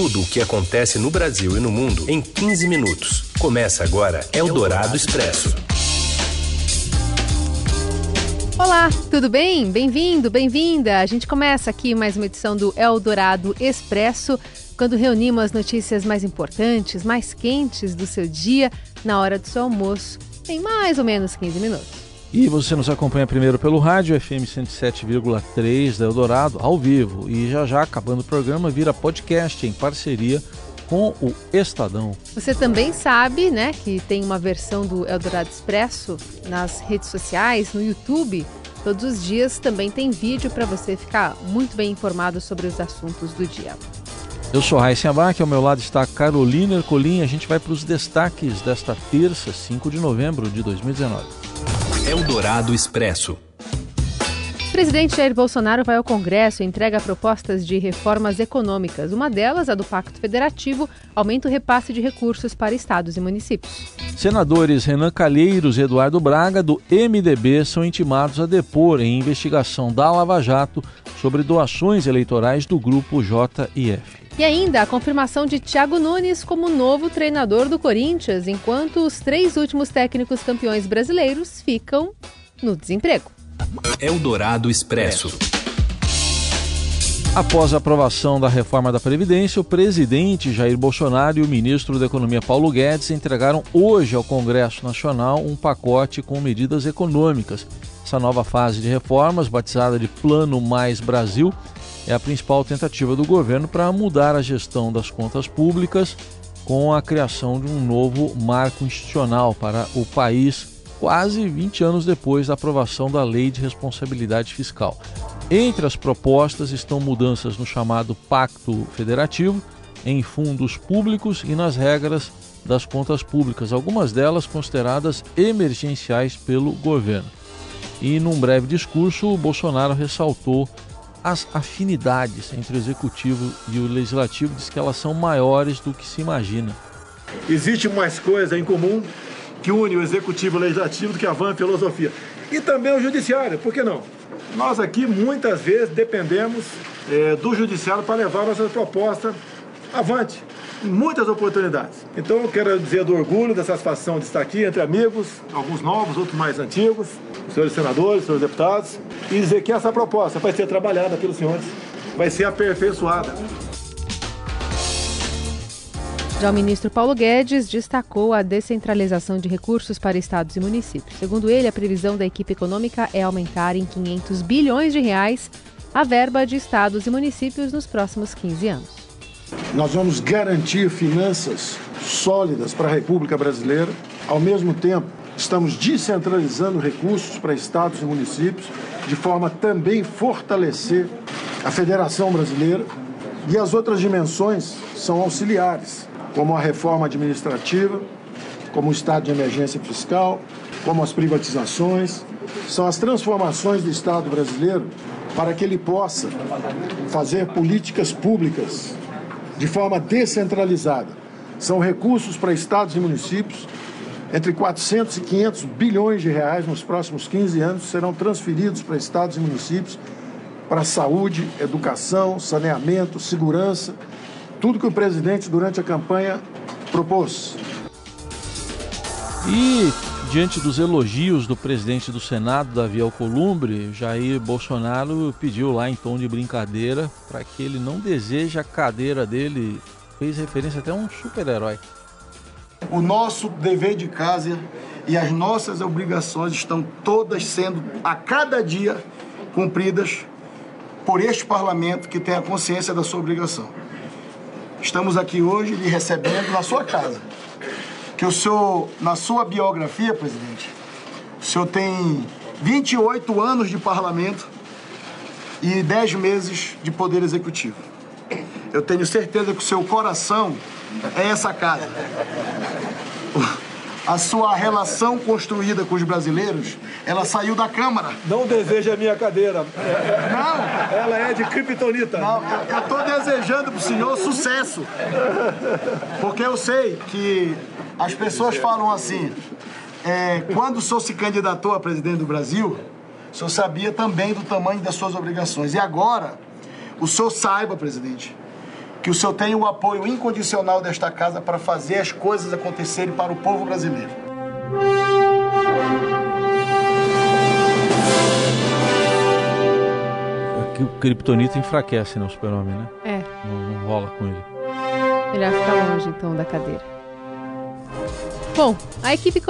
tudo o que acontece no Brasil e no mundo em 15 minutos. Começa agora Eldorado Expresso. Olá, tudo bem? Bem-vindo, bem-vinda. A gente começa aqui mais uma edição do Eldorado Expresso, quando reunimos as notícias mais importantes, mais quentes do seu dia, na hora do seu almoço, em mais ou menos 15 minutos. E você nos acompanha primeiro pelo rádio FM 107,3 da Eldorado, ao vivo. E já já, acabando o programa, vira podcast em parceria com o Estadão. Você também sabe, né, que tem uma versão do Eldorado Expresso nas redes sociais, no YouTube. Todos os dias também tem vídeo para você ficar muito bem informado sobre os assuntos do dia. Eu sou Raíssa Abac, ao meu lado está Carolina Ercolim. A gente vai para os destaques desta terça, 5 de novembro de 2019. Eldorado Expresso. O presidente Jair Bolsonaro vai ao Congresso e entrega propostas de reformas econômicas. Uma delas, a do Pacto Federativo, aumenta o repasse de recursos para estados e municípios. Senadores Renan Calheiros e Eduardo Braga, do MDB, são intimados a depor em investigação da Lava Jato sobre doações eleitorais do grupo JIF. E ainda a confirmação de Thiago Nunes como novo treinador do Corinthians, enquanto os três últimos técnicos campeões brasileiros ficam no desemprego. Eldorado Expresso. Após a aprovação da reforma da Previdência, o presidente Jair Bolsonaro e o ministro da Economia Paulo Guedes entregaram hoje ao Congresso Nacional um pacote com medidas econômicas. Essa nova fase de reformas, batizada de Plano Mais Brasil, é a principal tentativa do governo para mudar a gestão das contas públicas com a criação de um novo marco institucional para o país, quase 20 anos depois da aprovação da Lei de Responsabilidade Fiscal. Entre as propostas estão mudanças no chamado Pacto Federativo, em fundos públicos e nas regras das contas públicas, algumas delas consideradas emergenciais pelo governo. E num breve discurso, Bolsonaro ressaltou as afinidades entre o executivo e o legislativo, diz que elas são maiores do que se imagina. Existe mais coisa em comum que une o executivo e o legislativo do que a van filosofia. E também o judiciário, por que não? Nós aqui muitas vezes dependemos é, do judiciário para levar nossas propostas avante muitas oportunidades. Então eu quero dizer do orgulho, da satisfação de estar aqui entre amigos, alguns novos, outros mais antigos, senhores senadores, senhores deputados, e dizer que essa proposta vai ser trabalhada pelos senhores, vai ser aperfeiçoada. Já o ministro Paulo Guedes destacou a descentralização de recursos para estados e municípios. Segundo ele, a previsão da equipe econômica é aumentar em 500 bilhões de reais a verba de estados e municípios nos próximos 15 anos. Nós vamos garantir finanças sólidas para a República Brasileira. Ao mesmo tempo, estamos descentralizando recursos para estados e municípios, de forma a também fortalecer a Federação Brasileira. E as outras dimensões são auxiliares, como a reforma administrativa, como o estado de emergência fiscal, como as privatizações, são as transformações do Estado brasileiro para que ele possa fazer políticas públicas de forma descentralizada. São recursos para estados e municípios, entre 400 e 500 bilhões de reais nos próximos 15 anos serão transferidos para estados e municípios para saúde, educação, saneamento, segurança, tudo que o presidente durante a campanha propôs. E diante dos elogios do presidente do Senado, Davi Alcolumbre, Jair Bolsonaro pediu lá em tom de brincadeira para que ele não deseje a cadeira dele. Fez referência até a um super-herói. O nosso dever de casa e as nossas obrigações estão todas sendo a cada dia cumpridas por este parlamento que tem a consciência da sua obrigação. Estamos aqui hoje lhe recebendo na sua casa que o senhor, na sua biografia, presidente, o senhor tem 28 anos de parlamento e 10 meses de poder executivo. Eu tenho certeza que o seu coração é essa casa. A sua relação construída com os brasileiros, ela saiu da Câmara. Não deseja a minha cadeira. Não! Ela é de criptonita. Não, eu estou desejando para o senhor sucesso. Porque eu sei que as pessoas falam assim, é, quando o senhor se candidatou a presidente do Brasil, o senhor sabia também do tamanho das suas obrigações. E agora, o senhor saiba, presidente, que o senhor tenha o apoio incondicional desta casa para fazer as coisas acontecerem para o povo brasileiro. O Kryptonita enfraquece, né, o super-homem, né? É. Não, não rola com ele. Melhor ficar longe, então, da cadeira. Bom, a equipe,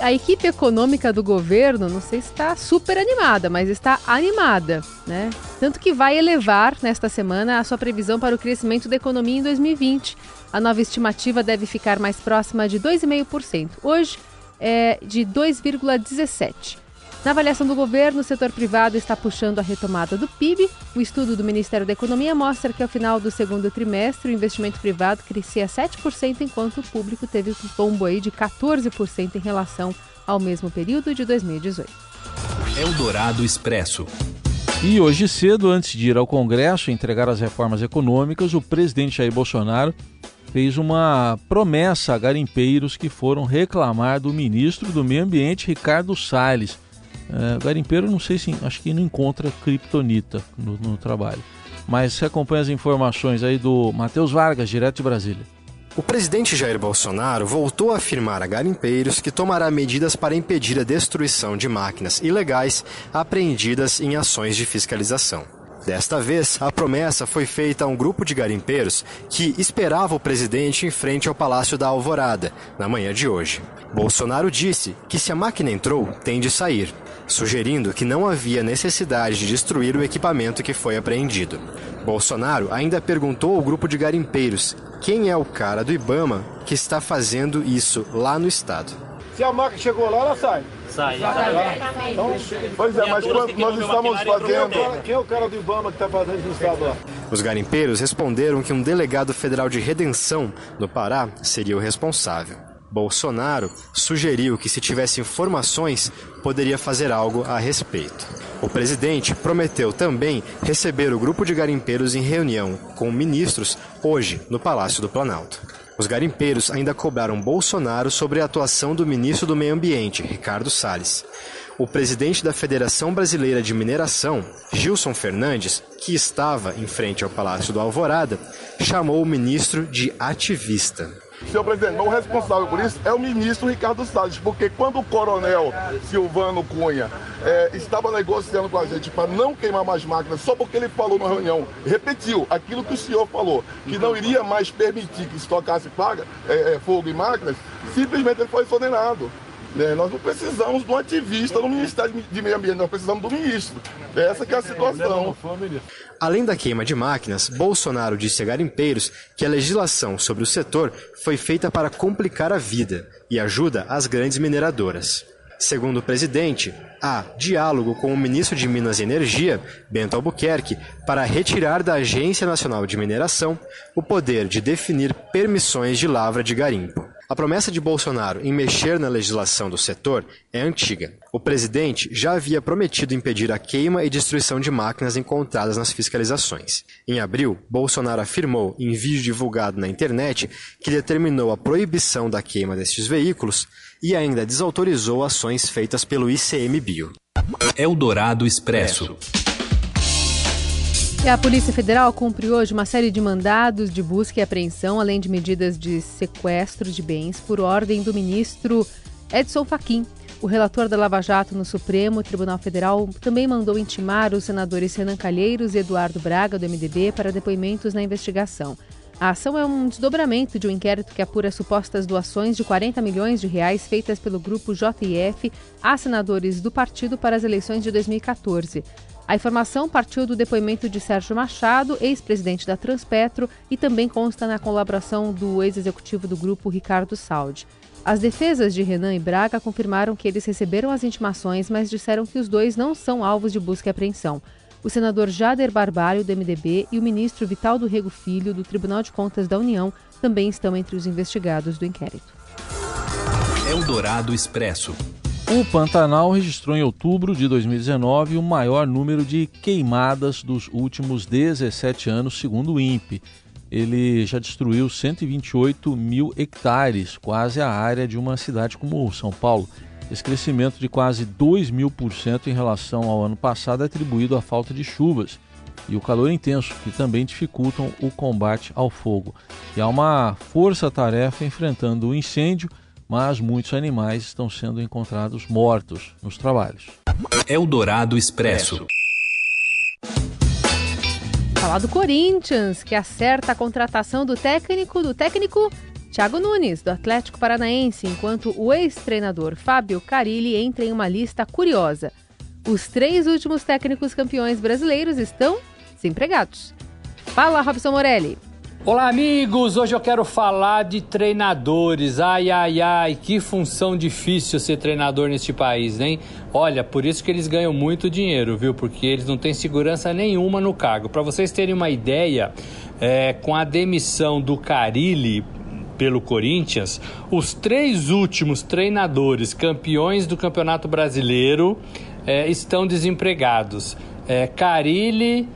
a equipe econômica do governo, não sei se está super animada, mas está animada, né? Tanto que vai elevar nesta semana a sua previsão para o crescimento da economia em 2020. A nova estimativa deve ficar mais próxima de 2,5%. Hoje é de 2,17%. Na avaliação do governo, o setor privado está puxando a retomada do PIB. O estudo do Ministério da Economia mostra que ao final do segundo trimestre, o investimento privado crescia 7%, enquanto o público teve um tombo aí de 14% em relação ao mesmo período de 2018. Eldorado Expresso. E hoje cedo, antes de ir ao Congresso entregar as reformas econômicas, o presidente Jair Bolsonaro fez uma promessa a garimpeiros que foram reclamar do ministro do Meio Ambiente, Ricardo Salles é, garimpeiro, não sei se acho que não encontra criptonita no, no trabalho. Mas você acompanha as informações aí do Matheus Vargas, direto de Brasília. O presidente Jair Bolsonaro voltou a afirmar a garimpeiros que tomará medidas para impedir a destruição de máquinas ilegais apreendidas em ações de fiscalização. Desta vez, a promessa foi feita a um grupo de garimpeiros que esperava o presidente em frente ao Palácio da Alvorada, na manhã de hoje. Bolsonaro disse que se a máquina entrou, tem de sair sugerindo que não havia necessidade de destruir o equipamento que foi apreendido. Bolsonaro ainda perguntou ao grupo de garimpeiros quem é o cara do Ibama que está fazendo isso lá no estado. Se a máquina chegou lá, ela sai. Sai. Então, pois é, mas quando nós estamos fazendo. Quem é o cara do Ibama que está fazendo isso no estado lá? Os garimpeiros responderam que um delegado federal de redenção no Pará seria o responsável. Bolsonaro sugeriu que, se tivesse informações, poderia fazer algo a respeito. O presidente prometeu também receber o grupo de garimpeiros em reunião com ministros hoje no Palácio do Planalto. Os garimpeiros ainda cobraram Bolsonaro sobre a atuação do ministro do Meio Ambiente, Ricardo Salles. O presidente da Federação Brasileira de Mineração, Gilson Fernandes, que estava em frente ao Palácio do Alvorada, chamou o ministro de ativista. Senhor presidente, o responsável por isso é o ministro Ricardo Salles, porque quando o coronel Silvano Cunha é, estava negociando com a gente para não queimar mais máquinas, só porque ele falou na reunião, repetiu aquilo que o senhor falou, que não iria mais permitir que se tocasse paga, é, é, fogo em máquinas, simplesmente ele foi exonerado. É, nós não precisamos de um ativista no Ministério de Meio Ambiente, nós precisamos do ministro. Essa que é a situação. Além da queima de máquinas, Bolsonaro disse a garimpeiros que a legislação sobre o setor foi feita para complicar a vida e ajuda as grandes mineradoras. Segundo o presidente, há diálogo com o ministro de Minas e Energia, Bento Albuquerque, para retirar da Agência Nacional de Mineração o poder de definir permissões de lavra de garimpo. A promessa de Bolsonaro em mexer na legislação do setor é antiga. O presidente já havia prometido impedir a queima e destruição de máquinas encontradas nas fiscalizações. Em abril, Bolsonaro afirmou, em vídeo divulgado na internet, que determinou a proibição da queima destes veículos e ainda desautorizou ações feitas pelo ICMBio. Eldorado Expresso. E a Polícia Federal cumpre hoje uma série de mandados de busca e apreensão, além de medidas de sequestro de bens, por ordem do ministro Edson Fachin. O relator da Lava Jato no Supremo Tribunal Federal também mandou intimar os senadores Renan Calheiros e Eduardo Braga, do MDB, para depoimentos na investigação. A ação é um desdobramento de um inquérito que apura supostas doações de 40 milhões de reais feitas pelo grupo JF a senadores do partido para as eleições de 2014. A informação partiu do depoimento de Sérgio Machado, ex-presidente da Transpetro, e também consta na colaboração do ex-executivo do grupo Ricardo Saldi. As defesas de Renan e Braga confirmaram que eles receberam as intimações, mas disseram que os dois não são alvos de busca e apreensão. O senador Jader Barbalho, do MDB, e o ministro Vital do Rego Filho, do Tribunal de Contas da União, também estão entre os investigados do inquérito. Eldorado Expresso. O Pantanal registrou em outubro de 2019 o maior número de queimadas dos últimos 17 anos, segundo o INPE. Ele já destruiu 128 mil hectares, quase a área de uma cidade como São Paulo. Esse crescimento de quase 2 mil por cento em relação ao ano passado é atribuído à falta de chuvas. e o calor intenso, que também dificultam o combate ao fogo. E há uma força-tarefa enfrentando o incêndio, mas muitos animais estão sendo encontrados mortos nos trabalhos. Eldorado Expresso. Falar do Corinthians, que acerta a contratação do técnico do técnico Thiago Nunes, do Atlético Paranaense, enquanto o ex-treinador Fábio Carilli entra em uma lista curiosa. Os três últimos técnicos campeões brasileiros estão desempregados. Fala, Robson Morelli. Olá, amigos! Hoje eu quero falar de treinadores. Ai, ai, ai, que função difícil ser treinador neste país, hein? Olha, por isso que eles ganham muito dinheiro, viu? Porque eles não têm segurança nenhuma no cargo. Para vocês terem uma ideia, é, com a demissão do Carilli pelo Corinthians, os três últimos treinadores campeões do Campeonato Brasileiro é, estão desempregados. É, Carilli,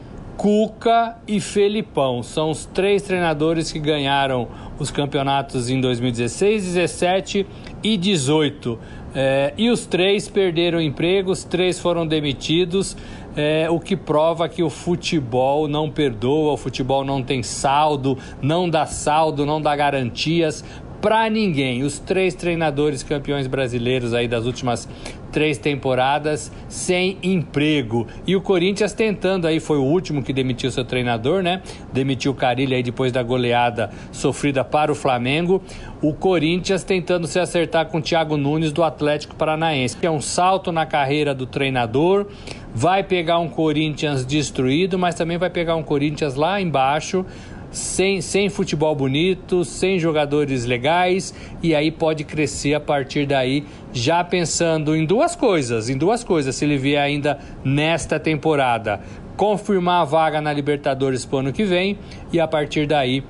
Cuca e Felipão. São os três treinadores que ganharam os campeonatos em 2016, 17 e 18. É, e os três perderam empregos, três foram demitidos, é, o que prova que o futebol não perdoa, o futebol não tem saldo, não dá saldo, não dá garantias para ninguém. Os três treinadores campeões brasileiros aí das últimas três temporadas sem emprego. E o Corinthians tentando aí, foi o último que demitiu seu treinador, né? Demitiu o Carilli aí depois da goleada sofrida para o Flamengo. O Corinthians tentando se acertar com o Thiago Nunes do Atlético Paranaense. É um salto na carreira do treinador. Vai pegar um Corinthians destruído, mas também vai pegar um Corinthians lá embaixo sem, sem futebol bonito, sem jogadores legais, e aí pode crescer a partir daí, já pensando em duas coisas, em duas coisas, se ele vier ainda nesta temporada, confirmar a vaga na Libertadores para o ano que vem, e a partir daí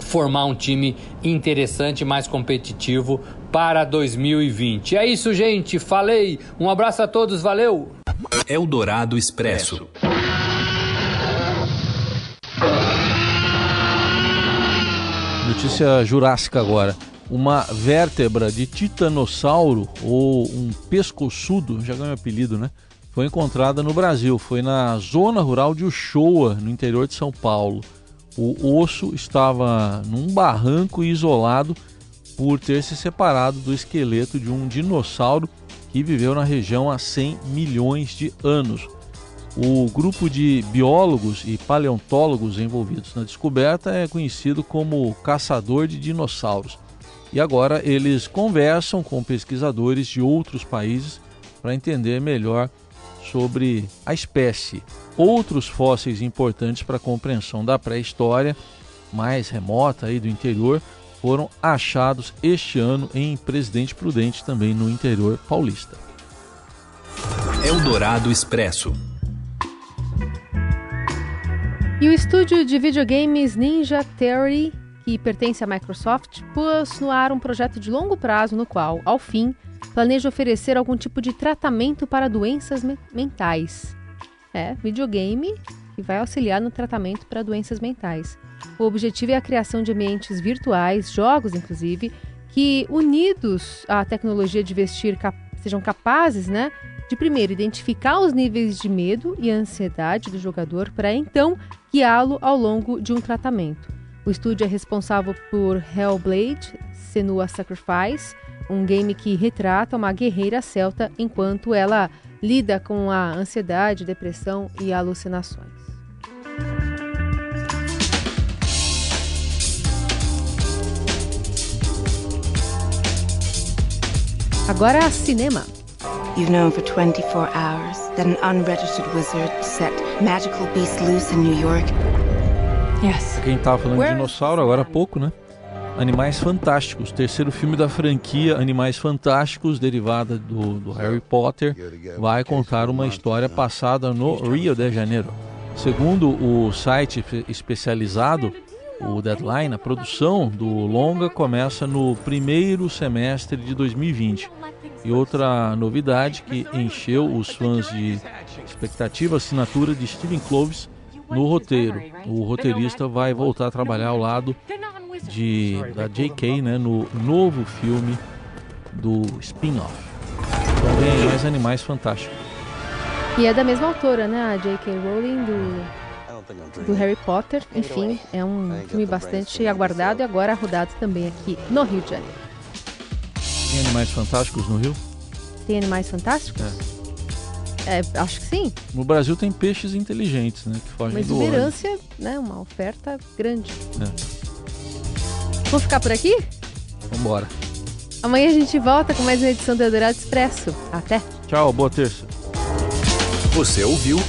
formar um time interessante, mais competitivo para 2020. É isso, gente. Falei. Um abraço a todos. Valeu. Eldorado Expresso. Notícia jurássica agora. Uma vértebra de titanossauro ou um pescoçudo, já ganhou apelido, né? Foi encontrada no Brasil. Foi na zona rural de Uchoa, no interior de São Paulo. O osso estava num barranco isolado por ter se separado do esqueleto de um dinossauro que viveu na região há 100 milhões de anos. O grupo de biólogos e paleontólogos envolvidos na descoberta é conhecido como caçador de dinossauros. E agora eles conversam com pesquisadores de outros países para entender melhor sobre a espécie. Outros fósseis importantes para a compreensão da pré-história mais remota aí do interior foram achados este ano em Presidente Prudente, também no interior paulista. Eldorado Expresso. E o estúdio de videogames Ninja Theory, que pertence à Microsoft, pôs no ar um projeto de longo prazo no qual, ao fim, planeja oferecer algum tipo de tratamento para doenças me mentais. É, videogame que vai auxiliar no tratamento para doenças mentais. O objetivo é a criação de ambientes virtuais, jogos inclusive, que unidos à tecnologia de vestir cap sejam capazes, né, de primeiro identificar os níveis de medo e ansiedade do jogador para então guiá-lo ao longo de um tratamento. O estúdio é responsável por Hellblade, Senua Sacrifice, um game que retrata uma guerreira celta enquanto ela lida com a ansiedade, depressão e alucinações. Agora cinema. You've known for 24 hours that an unregistered wizard set magical beasts loose in New York. Yes. Quem tava falando de dinossauro agora há pouco, né? Animais Fantásticos, terceiro filme da franquia Animais Fantásticos, derivada do, do, Harry Potter, vai contar uma história passada no Rio de Janeiro. Segundo o site especializado, o Deadline, a produção do longa começa no primeiro semestre de 2020. E outra novidade que encheu os fãs de expectativa, assinatura de Steven Cloves no roteiro. O roteirista vai voltar a trabalhar ao lado de, da J.K. Né, no novo filme do spin-off. Vem mais Animais Fantásticos. E é da mesma autora, né? A J.K. Rowling do do Harry Potter. Enfim, é um filme bastante aguardado e agora rodado também aqui no Rio de Janeiro. Tem animais fantásticos no Rio? Tem animais fantásticos? É. é acho que sim. No Brasil tem peixes inteligentes, né? Que fogem Mas do exuberância, né? Uma oferta grande. É. Vamos ficar por aqui? Vambora. Amanhã a gente volta com mais uma edição do Eldorado Expresso. Até. Tchau, boa terça. Você ouviu